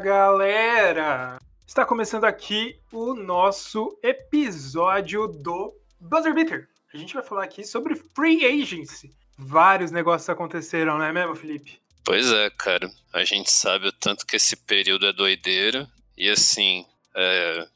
galera! Está começando aqui o nosso episódio do Buzzer Beater. A gente vai falar aqui sobre Free Agency. Vários negócios aconteceram, não é mesmo, Felipe? Pois é, cara. A gente sabe o tanto que esse período é doideira. E assim, é...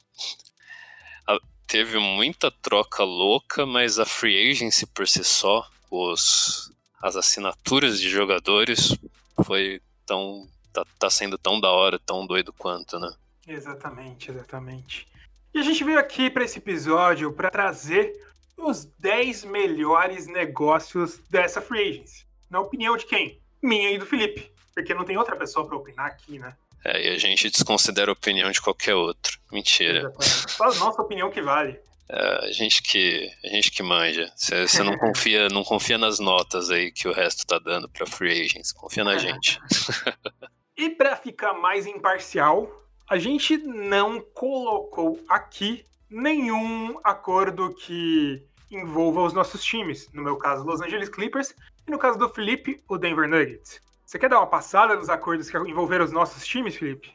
teve muita troca louca, mas a Free Agency por si só, os... as assinaturas de jogadores, foi tão tá, tá sendo tão da hora, tão doido quanto, né? Exatamente, exatamente. E a gente veio aqui para esse episódio para trazer os 10 melhores negócios dessa free agency. Na opinião de quem? Minha e do Felipe. Porque não tem outra pessoa para opinar aqui, né? É, e a gente desconsidera a opinião de qualquer outro. Mentira. Exatamente. Só a nossa opinião que vale. É, a gente que a gente que manja. Você não confia, não confia nas notas aí que o resto tá dando para free agents. Confia na gente. E para ficar mais imparcial, a gente não colocou aqui nenhum acordo que envolva os nossos times. No meu caso, Los Angeles Clippers, e no caso do Felipe, o Denver Nuggets. Você quer dar uma passada nos acordos que envolveram os nossos times, Felipe?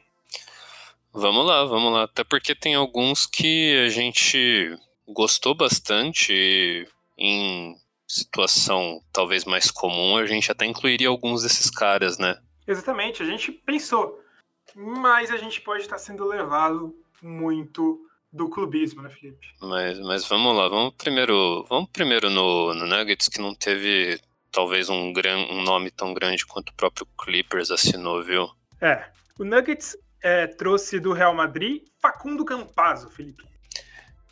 Vamos lá, vamos lá. Até porque tem alguns que a gente gostou bastante em situação talvez mais comum, a gente até incluiria alguns desses caras, né? Exatamente, a gente pensou, mas a gente pode estar sendo levado muito do clubismo, né, Felipe? Mas, mas vamos lá, vamos primeiro, vamos primeiro no, no Nuggets que não teve talvez um, gran, um nome tão grande quanto o próprio Clippers assinou, viu? É, o Nuggets é, trouxe do Real Madrid Facundo Campazzo, Felipe.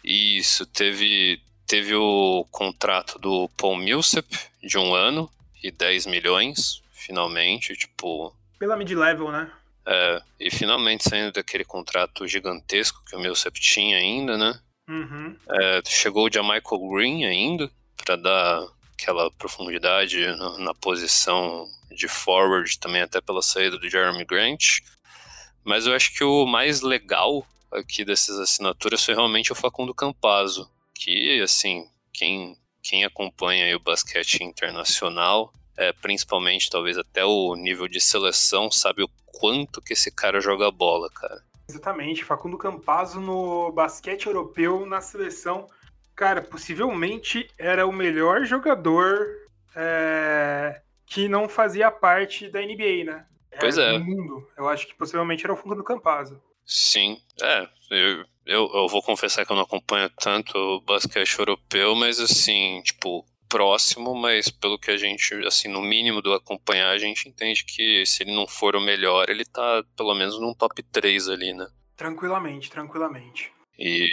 Isso, teve, teve o contrato do Paul Millsap de um ano e 10 milhões finalmente, tipo. Pela mid-level, né? É, e finalmente saindo daquele contrato gigantesco que o meu tinha ainda, né? Uhum. É, chegou o Michael Green ainda, para dar aquela profundidade na, na, posição de forward, também até pela saída do Jeremy Grant. Mas eu acho que o mais legal aqui dessas assinaturas foi realmente o Facundo Campazzo, que, assim, quem, quem acompanha o basquete internacional é, principalmente talvez até o nível de seleção, sabe o quanto que esse cara joga bola, cara. Exatamente, Facundo Campazzo no basquete europeu, na seleção, cara, possivelmente era o melhor jogador é, que não fazia parte da NBA, né? Pois é. Do mundo. Eu acho que possivelmente era o Facundo Campazzo. Sim, é. Eu, eu, eu vou confessar que eu não acompanho tanto o basquete europeu, mas assim, tipo, próximo, mas pelo que a gente, assim, no mínimo do acompanhar, a gente entende que se ele não for o melhor, ele tá pelo menos num top 3 ali, né? Tranquilamente, tranquilamente. E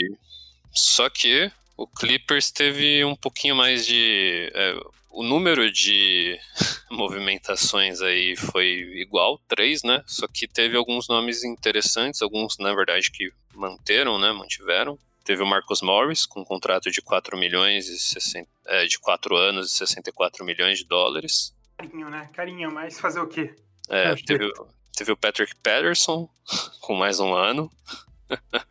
só que o Clippers teve um pouquinho mais de. É, o número de movimentações aí foi igual, três, né? Só que teve alguns nomes interessantes, alguns, na verdade, que manteram, né? Mantiveram. Teve o Marcos Morris, com um contrato de 4 milhões e 60, é, de 4 anos e 64 milhões de dólares. Carinho, né? Carinho, mas fazer o quê? É, teve, teve o Patrick Patterson, com mais um ano.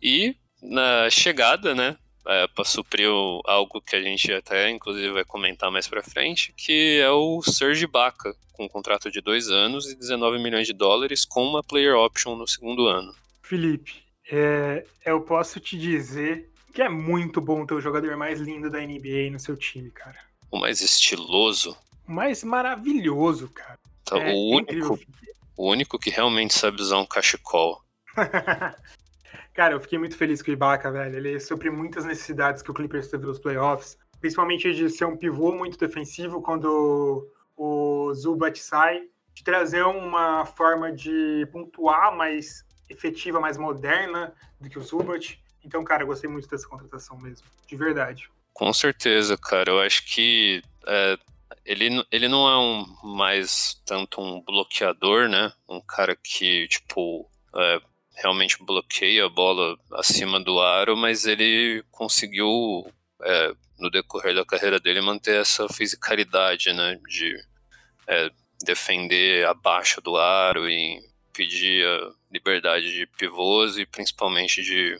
e na chegada, né, é, para suprir algo que a gente até inclusive vai comentar mais para frente, que é o Serge Baca, com um contrato de dois anos e 19 milhões de dólares, com uma player option no segundo ano. Felipe, é, eu posso te dizer que é muito bom ter o jogador mais lindo da NBA no seu time, cara. O mais estiloso. O mais maravilhoso, cara. Tá, é o, único, o único que realmente sabe usar um cachecol. cara, eu fiquei muito feliz com o Ibaka, velho. Ele supre muitas necessidades que o Clippers teve nos playoffs. Principalmente de ser um pivô muito defensivo quando o Zubat sai. De trazer uma forma de pontuar mais efetiva, mais moderna do que o Zubat. Então, cara, eu gostei muito dessa contratação mesmo, de verdade. Com certeza, cara. Eu acho que é, ele, ele não é um mais tanto um bloqueador, né? Um cara que, tipo, é, realmente bloqueia a bola acima do aro, mas ele conseguiu, é, no decorrer da carreira dele, manter essa fisicalidade, né? De é, defender abaixo do aro e pedir a liberdade de pivôs e principalmente de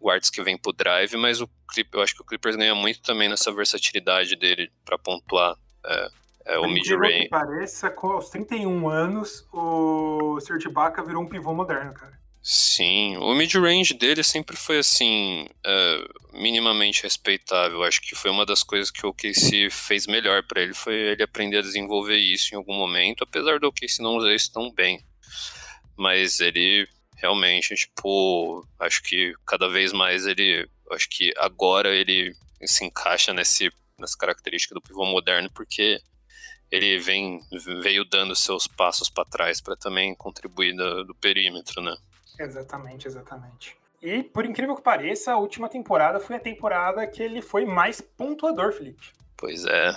guards que vêm pro drive, mas o Clip, eu acho que o Clippers ganha muito também nessa versatilidade dele para pontuar. É, É, o mid-range. que pareça, com aos 31 anos, o Serge Ibaka virou um pivô moderno, cara. Sim, o mid-range dele sempre foi assim, é, minimamente respeitável. Acho que foi uma das coisas que o OKC fez melhor para ele, foi ele aprender a desenvolver isso em algum momento, apesar do OKC não usar isso tão bem. Mas ele realmente, tipo, acho que cada vez mais ele, acho que agora ele se encaixa nesse, nessa característica do pivô moderno, porque ele vem veio dando seus passos para trás para também contribuir do, do perímetro, né? Exatamente, exatamente. E, por incrível que pareça, a última temporada foi a temporada que ele foi mais pontuador, Felipe. Pois é.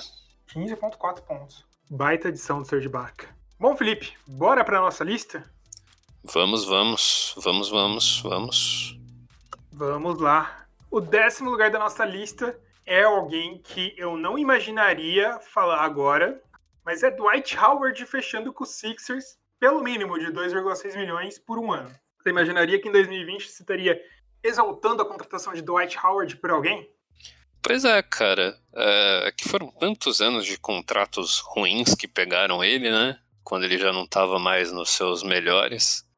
15.4 pontos. Baita edição do Serge Ibaka. Bom, Felipe, bora para nossa lista? Vamos, vamos, vamos, vamos, vamos. Vamos lá. O décimo lugar da nossa lista é alguém que eu não imaginaria falar agora, mas é Dwight Howard fechando com os Sixers pelo mínimo de 2,6 milhões por um ano. Você imaginaria que em 2020 você estaria exaltando a contratação de Dwight Howard por alguém? Pois é, cara. É, que foram tantos anos de contratos ruins que pegaram ele, né? Quando ele já não estava mais nos seus melhores.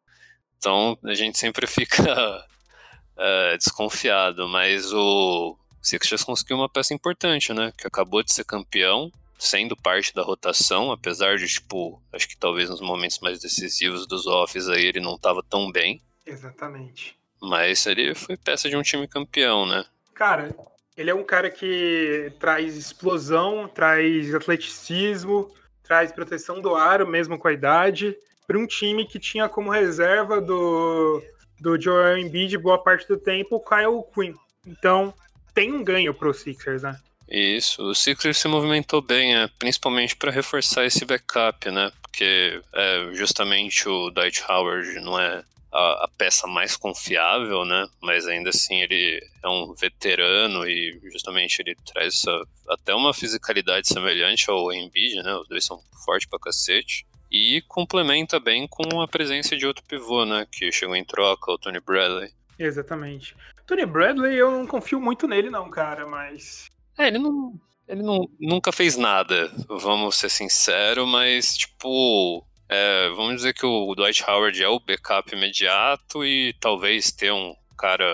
Então a gente sempre fica é, desconfiado. Mas o Sixers conseguiu uma peça importante, né? Que acabou de ser campeão sendo parte da rotação, apesar de, tipo, acho que talvez nos momentos mais decisivos dos offs aí ele não estava tão bem. Exatamente. Mas ele foi peça de um time campeão, né? Cara, ele é um cara que traz explosão, traz atleticismo, traz proteção do aro, mesmo com a idade, para um time que tinha como reserva do, do Joel Embiid boa parte do tempo o Kyle Quinn. Então, tem um ganho pro Sixers, né? Isso, o Sixers se movimentou bem, é, principalmente para reforçar esse backup, né? Porque é, justamente o Dwight Howard não é a, a, peça mais confiável, né? Mas ainda assim ele é um veterano e justamente ele traz essa, até uma fisicalidade semelhante ao Embiid, né? Os dois são fortes pra cacete. E complementa bem com a presença de outro pivô, né? Que chegou em troca, o Tony Bradley. Exatamente. Tony Bradley, eu não confio muito nele, não, cara, mas é, ele não. Ele não, nunca fez nada, vamos ser sinceros, mas, tipo. É, vamos dizer que o Dwight Howard é o backup imediato e talvez ter um cara,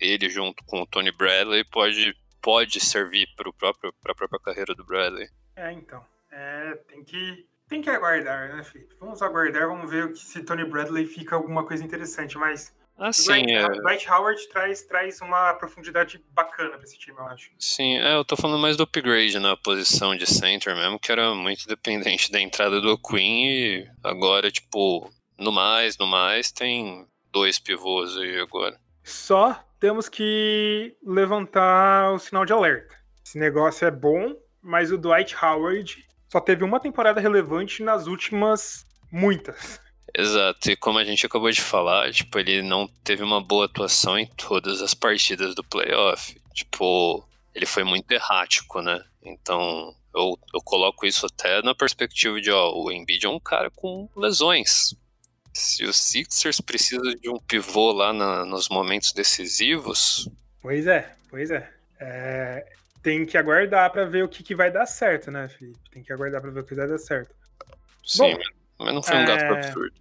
ele junto com o Tony Bradley, pode, pode servir para a própria carreira do Bradley. É, então. É, tem que, tem que aguardar, né, Felipe? Vamos aguardar, vamos ver se Tony Bradley fica alguma coisa interessante, mas ah, sim, Dwight, é... Dwight Howard traz, traz uma profundidade bacana pra esse time, eu acho. Sim, é, eu tô falando mais do upgrade na posição de center mesmo, que era muito dependente da entrada do Queen e agora, tipo, no mais, no mais, tem dois pivôs aí agora. Só temos que levantar o sinal de alerta. Esse negócio é bom, mas o Dwight Howard só teve uma temporada relevante nas últimas muitas. Exato, e como a gente acabou de falar, tipo, ele não teve uma boa atuação em todas as partidas do playoff. Tipo, ele foi muito errático, né? Então, eu, eu coloco isso até na perspectiva de, ó, o Embiid é um cara com lesões. Se o Sixers precisa de um pivô lá na, nos momentos decisivos... Pois é, pois é. é tem que aguardar para ver o que, que vai dar certo, né, Felipe? Tem que aguardar para ver o que vai dar certo. Sim, Bom, mas não foi um gasto é... absurdo.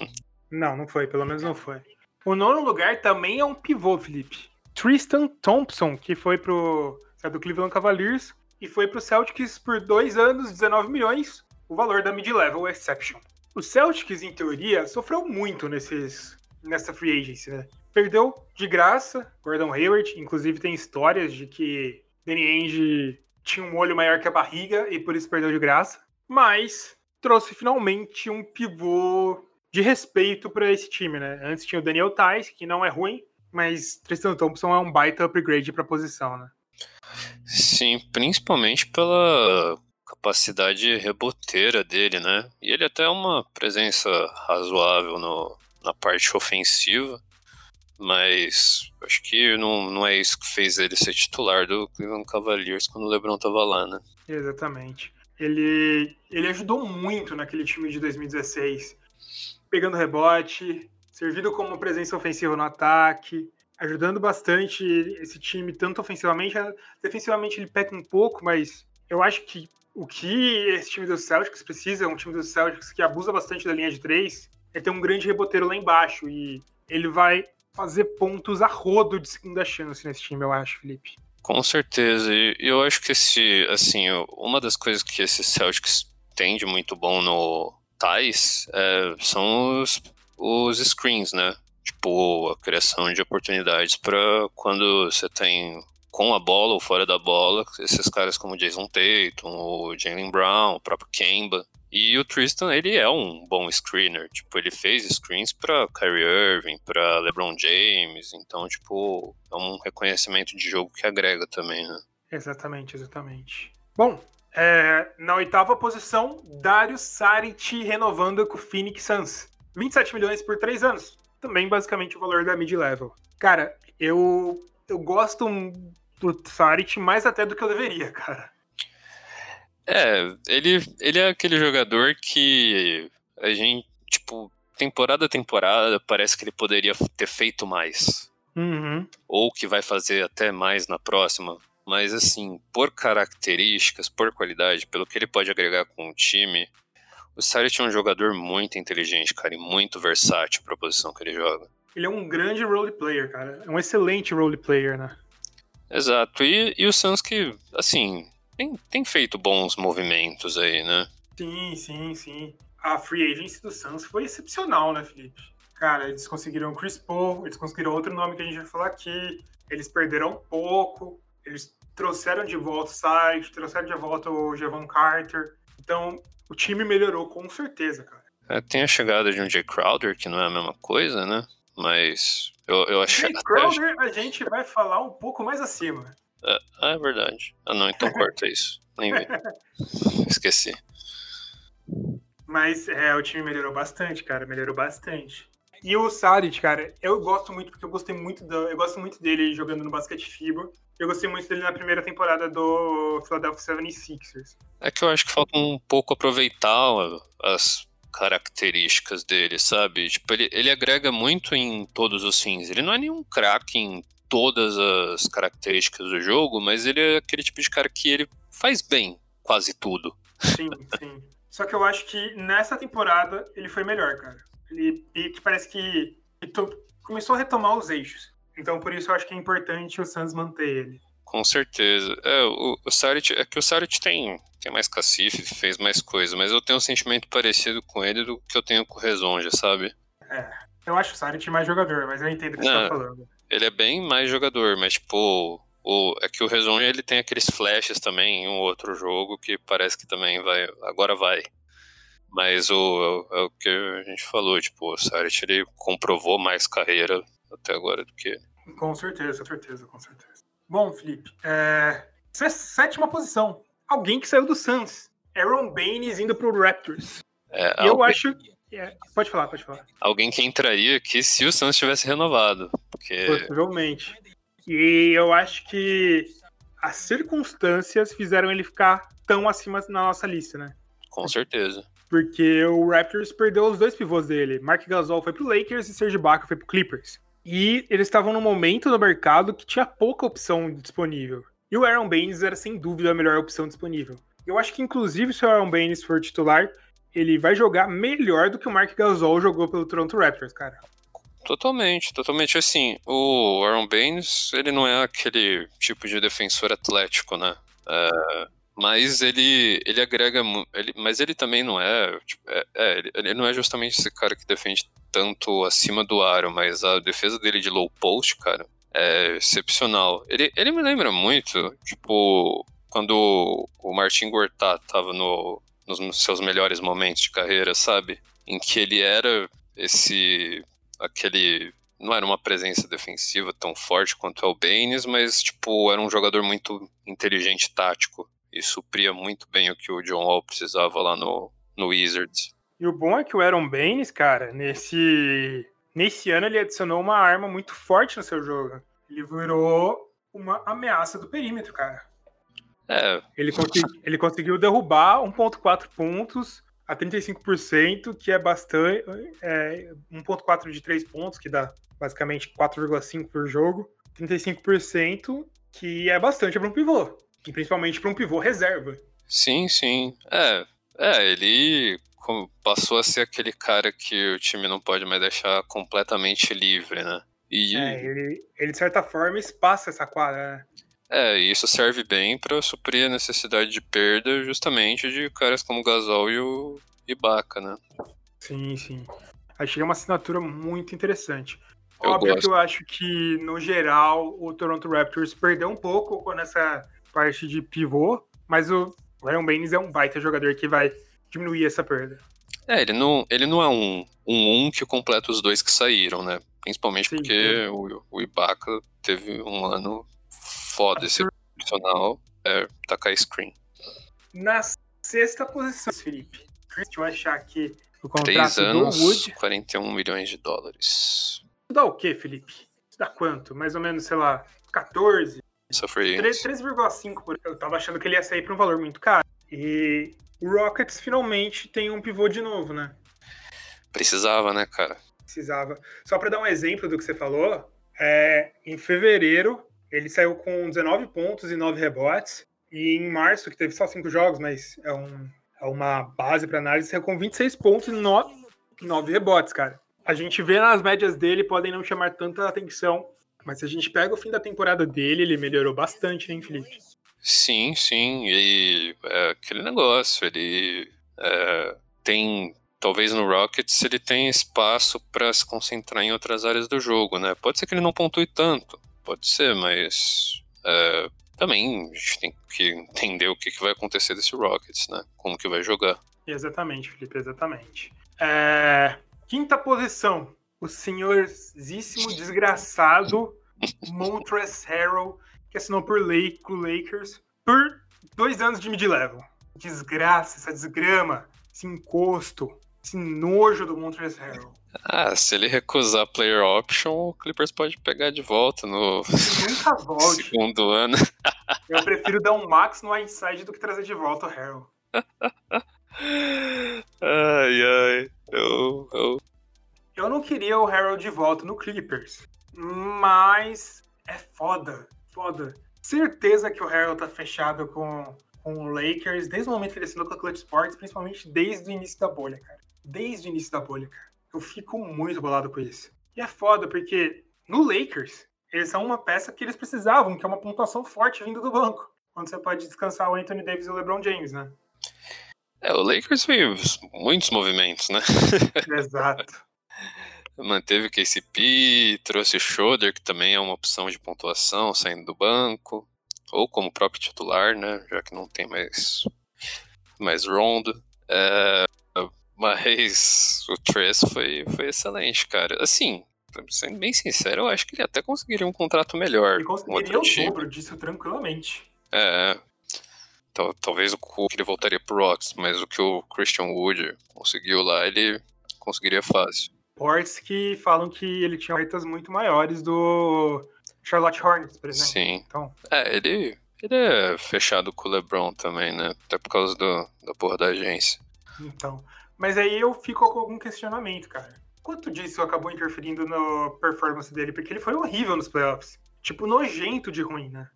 não, não foi, pelo menos não foi. O nono lugar também é um pivô, Felipe. Tristan Thompson, que foi pro. É do Cleveland Cavaliers e foi pro Celtics por dois anos, 19 milhões, o valor da mid-level exception. O Celtics, em teoria, sofreu muito nesses, nessa free agency, né? Perdeu de graça Gordon Hayward, inclusive tem histórias de que Danny Ainge tinha um olho maior que a barriga e por isso perdeu de graça. Mas trouxe finalmente um pivô de respeito para esse time, né? Antes tinha o Daniel Tais, que não é ruim, mas Tristan Thompson é um baita upgrade para a posição, né? Sim, principalmente pela capacidade reboteira dele, né? E ele até é uma presença razoável no, na parte ofensiva, mas acho que não, não é isso que fez ele ser titular do Cleveland Cavaliers quando o LeBron tava lá, né? Exatamente ele, ele ajudou muito naquele time de 2016, pegando rebote, servindo como presença ofensiva no ataque, ajudando bastante esse time, tanto ofensivamente, defensivamente ele peca um pouco, mas eu acho que o que esse time do Celtics precisa, um time do Celtics que abusa bastante da linha de três, é ter um grande reboteiro lá embaixo. E ele vai fazer pontos a rodo de segunda chance nesse time, eu acho, Felipe. Com certeza. E eu acho que esse, assim, uma das coisas que esse Celtics tem de muito bom no Thais é, são os, os screens, né? Tipo, a criação de oportunidades para quando você tem com a bola ou fora da bola, esses caras como Jason Tatum, o Jalen Brown, o próprio Kemba. E o Tristan, ele é um bom screener. Tipo, ele fez screens para Kyrie Irving, para LeBron James. Então, tipo, é um reconhecimento de jogo que agrega também, né? Exatamente, exatamente. Bom, é, na oitava posição, Dario Saric renovando com o Phoenix Suns. 27 milhões por três anos. Também basicamente o valor da mid-level. Cara, eu, eu gosto do Saric mais até do que eu deveria, cara. É, ele, ele é aquele jogador que a gente, tipo, temporada a temporada, parece que ele poderia ter feito mais. Uhum. Ou que vai fazer até mais na próxima. Mas, assim, por características, por qualidade, pelo que ele pode agregar com o time, o Saric é um jogador muito inteligente, cara, e muito versátil para a posição que ele joga. Ele é um grande role player, cara. É um excelente role player, né? Exato. E, e o Suns que, assim, tem, tem feito bons movimentos aí, né? Sim, sim, sim. A free agency do Suns foi excepcional, né, Felipe? Cara, eles conseguiram o Chris Paul, eles conseguiram outro nome que a gente vai falar aqui, eles perderam um pouco, eles trouxeram de volta o site, trouxeram de volta o Javon Carter. Então, o time melhorou com certeza, cara. É, tem a chegada de um Jay Crowder, que não é a mesma coisa, né? Mas eu, eu achei. Jay Crowder a gente vai falar um pouco mais acima. Ah, é verdade. Ah, não, então corta isso. Nem vi. Esqueci. Mas é, o time melhorou bastante, cara. Melhorou bastante. E o Saric, cara, eu gosto muito, porque eu gostei muito da, eu gosto muito dele jogando no basquete FIBA. Eu gostei muito dele na primeira temporada do Philadelphia 76ers. É que eu acho que falta um pouco aproveitar as características dele, sabe? Tipo, ele, ele agrega muito em todos os fins. Ele não é nenhum craque em todas as características do jogo, mas ele é aquele tipo de cara que ele faz bem quase tudo. Sim, sim. Só que eu acho que nessa temporada ele foi melhor, cara. Ele que parece que começou a retomar os eixos. Então por isso eu acho que é importante o Suns manter ele. Com certeza. É, o, o Saric, é que o Saric tem, tem mais cacife, fez mais coisa, mas eu tenho um sentimento parecido com ele do que eu tenho com o Rezonja, sabe? É. Eu acho o Saric mais jogador, mas eu entendo o que Não, você tá falando ele é bem mais jogador, mas tipo, o, é que o Rezonja ele tem aqueles flashes também em um outro jogo que parece que também vai, agora vai. Mas o, é, é o que a gente falou, tipo, o Saric ele comprovou mais carreira até agora do que. Com certeza, com certeza, com certeza. Bom, Felipe, é... sétima posição. Alguém que saiu do Suns. Aaron Baines indo pro Raptors. É, eu acho é, pode falar, pode falar. Alguém que entraria aqui se o Santos tivesse renovado. Porque... Possivelmente. E eu acho que as circunstâncias fizeram ele ficar tão acima na nossa lista, né? Com certeza. Porque o Raptors perdeu os dois pivôs dele. Mark Gasol foi pro Lakers e Serge Ibaka foi pro Clippers. E eles estavam num momento no mercado que tinha pouca opção disponível. E o Aaron Baines era sem dúvida a melhor opção disponível. Eu acho que inclusive se o Aaron Baines for titular, ele vai jogar melhor do que o Mark Gasol jogou pelo Toronto Raptors, cara. Totalmente, totalmente assim. O Aaron Baines, ele não é aquele tipo de defensor atlético, né? É, mas ele, ele agrega, ele, mas ele também não é, tipo, é, é ele, ele, não é justamente esse cara que defende tanto acima do aro, mas a defesa dele de low post, cara, é excepcional. Ele, ele me lembra muito, tipo, quando o Martin Gortat tava no, nos seus melhores momentos de carreira, sabe? Em que ele era esse aquele não era uma presença defensiva tão forte quanto é o Baines, mas tipo, era um jogador muito inteligente tático e supria muito bem o que o John Wall precisava lá no, no Wizards. E o bom é que o Aaron Baines, cara, nesse nesse ano ele adicionou uma arma muito forte no seu jogo. Ele virou uma ameaça do perímetro, cara. É. Ele, consegui, ele conseguiu derrubar 1.4 pontos a 35%, que é bastante. É, 1.4 de 3 pontos, que dá basicamente 4,5 por jogo. 35%, que é bastante para um pivô. E principalmente para um pivô reserva. Sim, sim. É, é ele passou a ser aquele cara que o time não pode mais deixar completamente livre, né? E... É, ele, ele de certa forma espaça essa quadra, né? É, e isso serve bem para suprir a necessidade de perda justamente de caras como o Gasol e o Ibaka, né? Sim, sim. Achei uma assinatura muito interessante. Eu Óbvio gosto. que eu acho que, no geral, o Toronto Raptors perdeu um pouco nessa parte de pivô, mas o Aaron Baines é um baita jogador que vai diminuir essa perda. É, ele não, ele não é um, um um que completa os dois que saíram, né? Principalmente sim, porque sim. O, o Ibaka teve um ano foda esse profissional é tacar screen. Na sexta posição, Felipe. Deixa eu achar aqui o contrato Três anos, do Wood. 41 milhões de dólares. Isso dá o quê, Felipe? Isso dá quanto? Mais ou menos, sei lá, 14? 3,5 por Eu tava achando que ele ia sair pra um valor muito caro. E o Rockets finalmente tem um pivô de novo, né? Precisava, né, cara? Precisava. Só para dar um exemplo do que você falou, é, em fevereiro ele saiu com 19 pontos e 9 rebotes. E em março, que teve só 5 jogos, mas é, um, é uma base para análise, saiu com 26 pontos e 9, 9 rebotes, cara. A gente vê nas médias dele, podem não chamar tanta atenção, mas se a gente pega o fim da temporada dele, ele melhorou bastante, hein, Felipe? Sim, sim. E é aquele negócio, ele é, tem. Talvez no Rockets ele tenha espaço para se concentrar em outras áreas do jogo, né? Pode ser que ele não pontue tanto, pode ser, mas é, também a gente tem que entender o que, que vai acontecer desse Rockets, né? Como que vai jogar. Exatamente, Felipe, exatamente. É, quinta posição, o senhorzíssimo desgraçado Montrezl Harrell que assinou por Lake, com Lakers por dois anos de mid-level. Desgraça, essa desgrama, esse encosto, esse nojo do Montrezl Harrell. Ah, se ele recusar player option, o Clippers pode pegar de volta no segundo ano. Eu prefiro dar um max no inside do que trazer de volta o Harrell. ai, ai. Eu, eu... eu não queria o Harrell de volta no Clippers, mas é foda foda. Certeza que o Harold tá fechado com, com o Lakers desde o momento que ele assinou com a Clutch Sports, principalmente desde o início da bolha, cara. Desde o início da bolha, cara. Eu fico muito bolado com isso. E é foda, porque no Lakers, eles são uma peça que eles precisavam, que é uma pontuação forte vindo do banco. Quando você pode descansar o Anthony Davis e o LeBron James, né? É, o Lakers fez muitos movimentos, né? Exato. Manteve o KCP, trouxe o Schroeder, que também é uma opção de pontuação, saindo do banco, ou como próprio titular, né, já que não tem mais, mais Rondo. É, mas o Tress foi, foi excelente, cara. Assim, sendo bem sincero, eu acho que ele até conseguiria um contrato melhor. Ele conseguiria o dobro disso tranquilamente. É, talvez o que ele voltaria pro Rocks, mas o que o Christian Wood conseguiu lá, ele conseguiria fácil reports que falam que ele tinha ofertas muito maiores do Charlotte Hornets, por exemplo. Sim. Então... É, ele, ele é fechado com o LeBron também, né? Até por causa do, da porra da agência. Então. Mas aí eu fico com algum questionamento, cara. Quanto disso acabou interferindo na performance dele? Porque ele foi horrível nos playoffs. Tipo, nojento de ruim, né?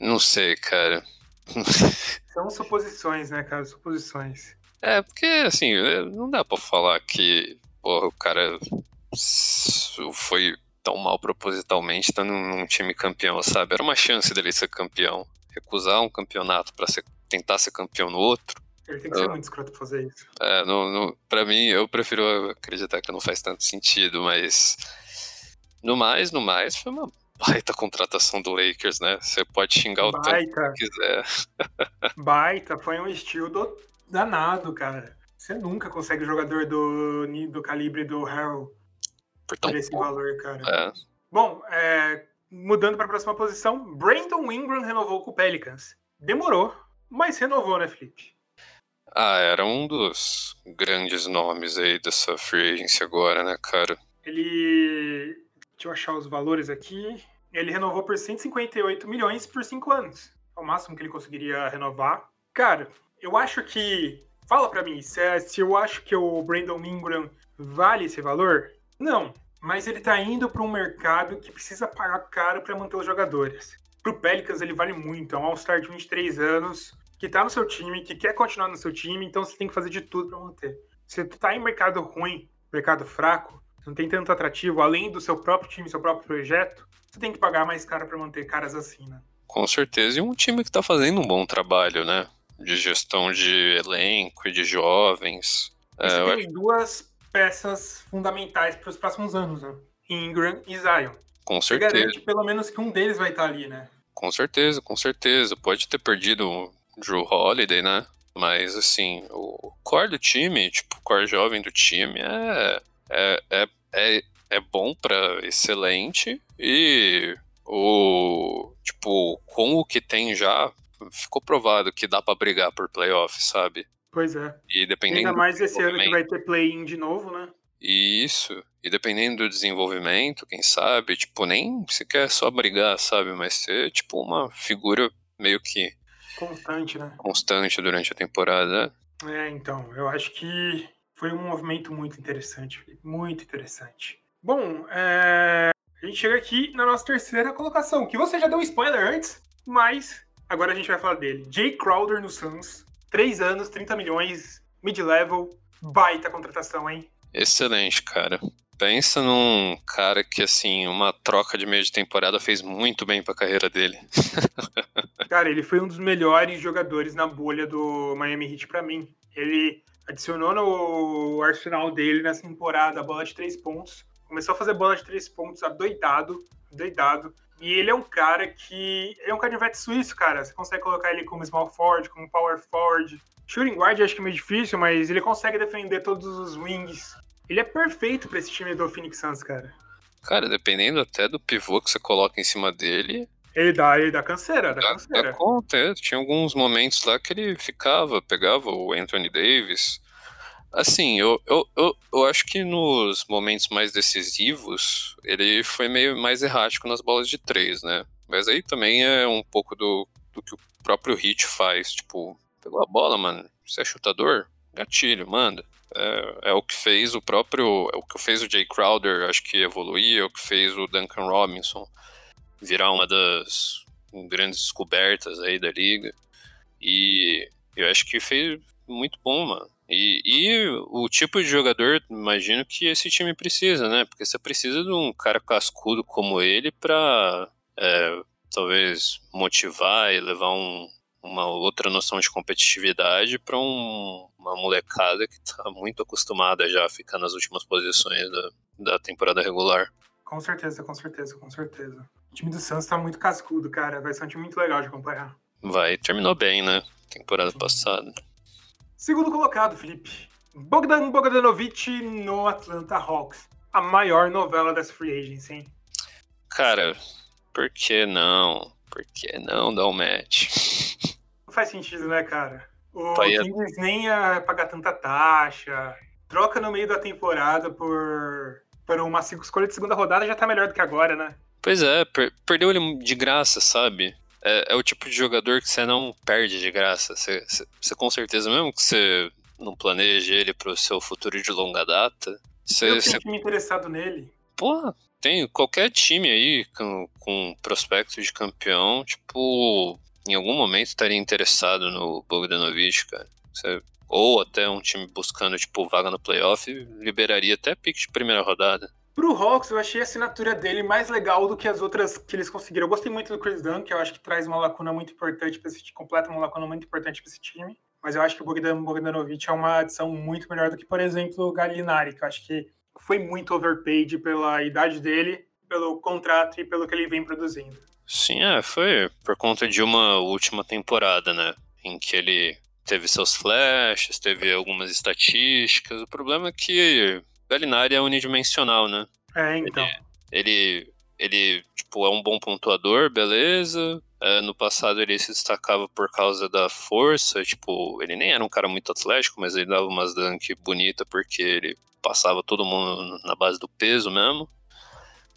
Não sei, cara. São suposições, né, cara? Suposições. É, porque, assim, é, não dá pra falar que porra, o cara foi tão mal propositalmente estando num time campeão, sabe? Era uma chance dele ser campeão. Recusar um campeonato para tentar ser campeão no outro. Ele tem que ser muito escroto pra fazer isso. É, no, no, pra mim, eu prefiro acreditar que não faz tanto sentido, mas. No mais, no mais, foi uma baita contratação do Lakers, né? Você pode xingar o baita. tanto que quiser. Baita, foi um estilo do danado, cara. Você nunca consegue jogador do, do calibre do Harold por, por esse valor, cara. É. Bom, é, mudando para a próxima posição, Brandon Ingram renovou com o Pelicans. Demorou, mas renovou, né, Felipe? Ah, era um dos grandes nomes aí dessa free agency agora, né, cara? Ele. Deixa eu achar os valores aqui. Ele renovou por 158 milhões por 5 anos. É o máximo que ele conseguiria renovar. Cara, eu acho que. Fala para mim, se, é, se eu acho que o Brandon Ingram vale esse valor? Não. Mas ele tá indo para um mercado que precisa pagar caro para manter os jogadores. pro Pelicans ele vale muito. É um All-Star de 23 anos, que tá no seu time, que quer continuar no seu time, então você tem que fazer de tudo para manter. Se tu tá em mercado ruim, mercado fraco, não tem tanto atrativo, além do seu próprio time, seu próprio projeto, você tem que pagar mais caro para manter caras assim, né? Com certeza. E um time que tá fazendo um bom trabalho, né? De gestão de elenco e de jovens. É, você é, tem duas peças fundamentais para os próximos anos, né? Ingram e Zion. Com certeza. Você garante pelo menos que um deles vai estar ali, né? Com certeza, com certeza. Pode ter perdido Drew Holiday, né? Mas, assim, o core do time, tipo, o core jovem do time é, é, é, é, é bom para excelente e o, tipo, com o que tem já, ficou provado que dá para brigar por playoff, sabe? Pois é. E dependendo Ainda mais esse ano que vai ter play-in de novo, né? Isso. E dependendo do desenvolvimento, quem sabe, tipo, nem sequer só brigar, sabe? Mas ser, tipo, uma figura meio que. Constante, né? Constante durante a temporada. É, então, eu acho que foi um movimento muito interessante, muito interessante. Bom, é... a gente chega aqui na nossa terceira colocação, que você já deu um spoiler antes, mas agora a gente vai falar dele. Jay Crowder no Suns, 3 anos, 30 milhões, mid-level, baita contratação, hein? Excelente, cara. Pensa num cara que, assim, uma troca de meio de temporada fez muito bem pra carreira dele. cara, ele foi um dos melhores jogadores na bolha do Miami Heat para mim. Ele adicionou no arsenal dele nessa temporada a bola de três pontos. Começou a fazer bola de três pontos adoidado, doidado. E ele é um cara que. Ele é um canivete suíço, cara. Você consegue colocar ele como small forward, como power forward. Shooting guard acho que é meio difícil, mas ele consegue defender todos os wings. Ele é perfeito para esse time do Phoenix Suns, cara. Cara, dependendo até do pivô que você coloca em cima dele. Ele dá, ele dá canseira, dá, dá canseira. Dá conta, é. Tinha alguns momentos lá que ele ficava, pegava o Anthony Davis. Assim, eu, eu, eu, eu acho que nos momentos mais decisivos, ele foi meio mais errático nas bolas de três, né? Mas aí também é um pouco do, do que o próprio Hit faz. Tipo, pegou a bola, mano. Você é chutador? Gatilho, manda. É, é, o que fez o próprio. É o que fez o Jay Crowder, acho que evoluir, é o que fez o Duncan Robinson virar uma das grandes descobertas aí da liga. E eu acho que fez muito bom, mano. E, e o tipo de jogador, imagino que esse time precisa, né? Porque você precisa de um cara cascudo como ele pra é, talvez motivar e levar um, uma outra noção de competitividade para um, uma molecada que está muito acostumada já a ficar nas últimas posições da, da temporada regular. Com certeza, com certeza, com certeza. O time do Santos está muito cascudo, cara. Vai ser um time muito legal de acompanhar. Vai, terminou bem, né? Temporada Sim. passada. Segundo colocado, Felipe. Bogdan Bogdanovic no Atlanta Hawks. A maior novela dessa free agency, hein? Cara, por que não? Por que não dar um match? Faz sentido, né, cara? O Pai Kings nem ia pagar tanta taxa. Troca no meio da temporada por, por uma escolha de segunda rodada já tá melhor do que agora, né? Pois é, per perdeu ele de graça, sabe? É, é, o tipo de jogador que você não perde de graça. Você, você, você com certeza, mesmo que você não planeje ele pro seu futuro de longa data. Você, Eu tenho time interessado nele. Porra, tem qualquer time aí com, com prospecto de campeão, tipo, em algum momento estaria interessado no Bogdanovich, cara. Você, ou até um time buscando, tipo, vaga no playoff, liberaria até pique de primeira rodada. Pro Hawks, eu achei a assinatura dele mais legal do que as outras que eles conseguiram. Eu gostei muito do Chris Dunn, que eu acho que traz uma lacuna muito importante para esse time, completa uma lacuna muito importante para esse time. Mas eu acho que o Bogdan Bogdanovic é uma adição muito melhor do que, por exemplo, o Gallinari, que eu acho que foi muito overpaid pela idade dele, pelo contrato e pelo que ele vem produzindo. Sim, é, foi por conta de uma última temporada, né? Em que ele teve seus flashes, teve algumas estatísticas. O problema é que Galinari é unidimensional, né? É, então. Ele, ele, ele tipo, é um bom pontuador, beleza. É, no passado ele se destacava por causa da força, tipo, ele nem era um cara muito atlético, mas ele dava umas dunk bonita porque ele passava todo mundo na base do peso mesmo.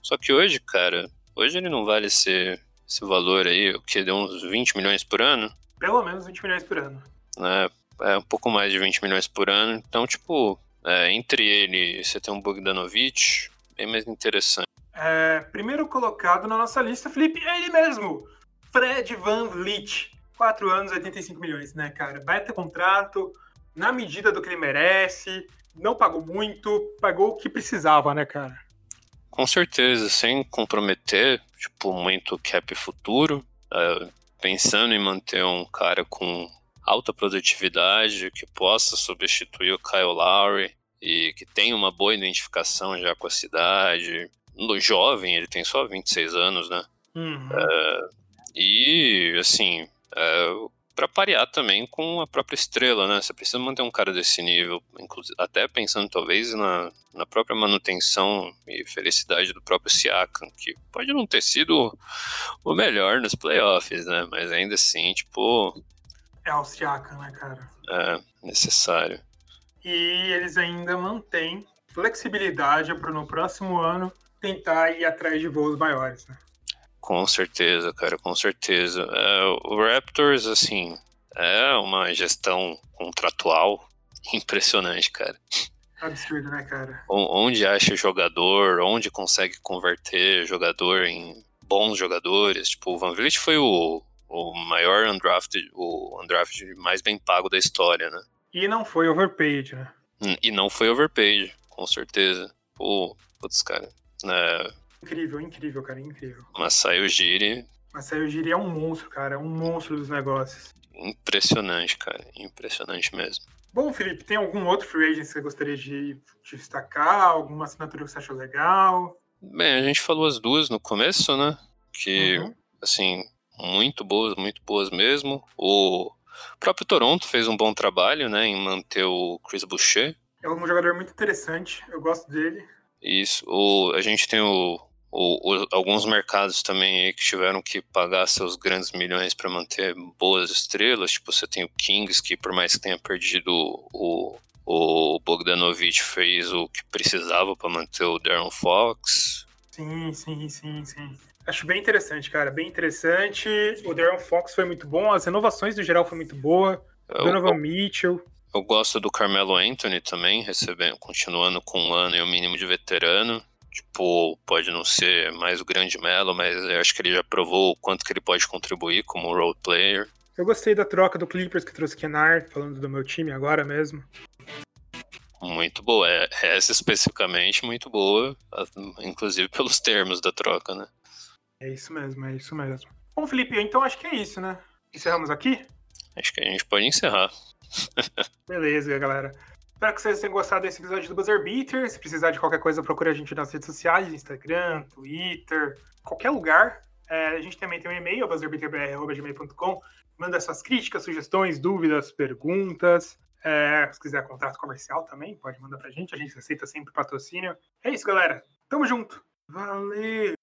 Só que hoje, cara, Hoje ele não vale esse, esse valor aí, o que deu uns 20 milhões por ano? Pelo menos 20 milhões por ano. É, é um pouco mais de 20 milhões por ano. Então, tipo, é, entre ele e você tem um Bogdanovich, bem mais interessante. É, primeiro colocado na nossa lista, Felipe, é ele mesmo. Fred Van Vliet. 4 anos, 85 milhões, né, cara? Vai ter contrato na medida do que ele merece. Não pagou muito, pagou o que precisava, né, cara? Com certeza, sem comprometer, tipo, muito cap futuro. Uh, pensando em manter um cara com alta produtividade, que possa substituir o Kyle Lowry e que tem uma boa identificação já com a cidade. No jovem, ele tem só 26 anos, né? Uhum. Uh, e, assim, uh, para parear também com a própria estrela, né? Você precisa manter um cara desse nível, até pensando talvez na, na própria manutenção e felicidade do próprio Siakam, que pode não ter sido o melhor nos playoffs, né? Mas ainda assim, tipo. É o Siakam, né, cara? É, necessário. E eles ainda mantêm flexibilidade para no próximo ano tentar ir atrás de voos maiores, né? Com certeza, cara, com certeza. É, o Raptors, assim, é uma gestão contratual impressionante, cara. Absurdo, né, cara? Onde acha jogador, onde consegue converter jogador em bons jogadores. Tipo, o Van Vliet foi o, o maior undrafted, o undrafted mais bem pago da história, né? E não foi overpaid, né? Hum, e não foi overpaid, com certeza. Pô, putz, cara. É, Incrível, incrível, cara, incrível. Masai Ujiri. Masai Ujiri é um monstro, cara, é um monstro dos negócios. Impressionante, cara, impressionante mesmo. Bom, Felipe, tem algum outro free agent que você gostaria de, de destacar? Alguma assinatura que você achou legal? Bem, a gente falou as duas no começo, né? Que, uhum. assim, muito boas, muito boas mesmo. O próprio Toronto fez um bom trabalho, né, em manter o Chris Boucher. É um jogador muito interessante, eu gosto dele. Isso, o, a gente tem o, alguns mercados também que tiveram que pagar seus grandes milhões para manter boas estrelas. Tipo, você tem o Kings, que por mais que tenha perdido o, o Bogdanovich, fez o que precisava para manter o Darren Fox. Sim, sim, sim, sim. Acho bem interessante, cara, bem interessante. O Darren Fox foi muito bom, as renovações do geral foi muito boa. O Donovan Mitchell. Eu gosto do Carmelo Anthony também, recebendo, continuando com um ano e o um mínimo de veterano. Tipo, pode não ser mais o grande Melo, mas eu acho que ele já provou o quanto que ele pode contribuir como role player. Eu gostei da troca do Clippers que trouxe Kennard, falando do meu time agora mesmo. Muito boa, é, essa especificamente muito boa, inclusive pelos termos da troca, né? É isso mesmo, é isso mesmo. Bom, Felipe, então acho que é isso, né? Encerramos aqui? Acho que a gente pode encerrar. Beleza, galera. Espero que vocês tenham gostado desse episódio do Buzzer Beater. Se precisar de qualquer coisa, procure a gente nas redes sociais, Instagram, Twitter, qualquer lugar. É, a gente também tem um e-mail, buzzerbeaterbr.gmail.com. Manda suas críticas, sugestões, dúvidas, perguntas. É, se quiser contrato comercial também, pode mandar pra gente. A gente aceita sempre patrocínio. É isso, galera. Tamo junto. Valeu!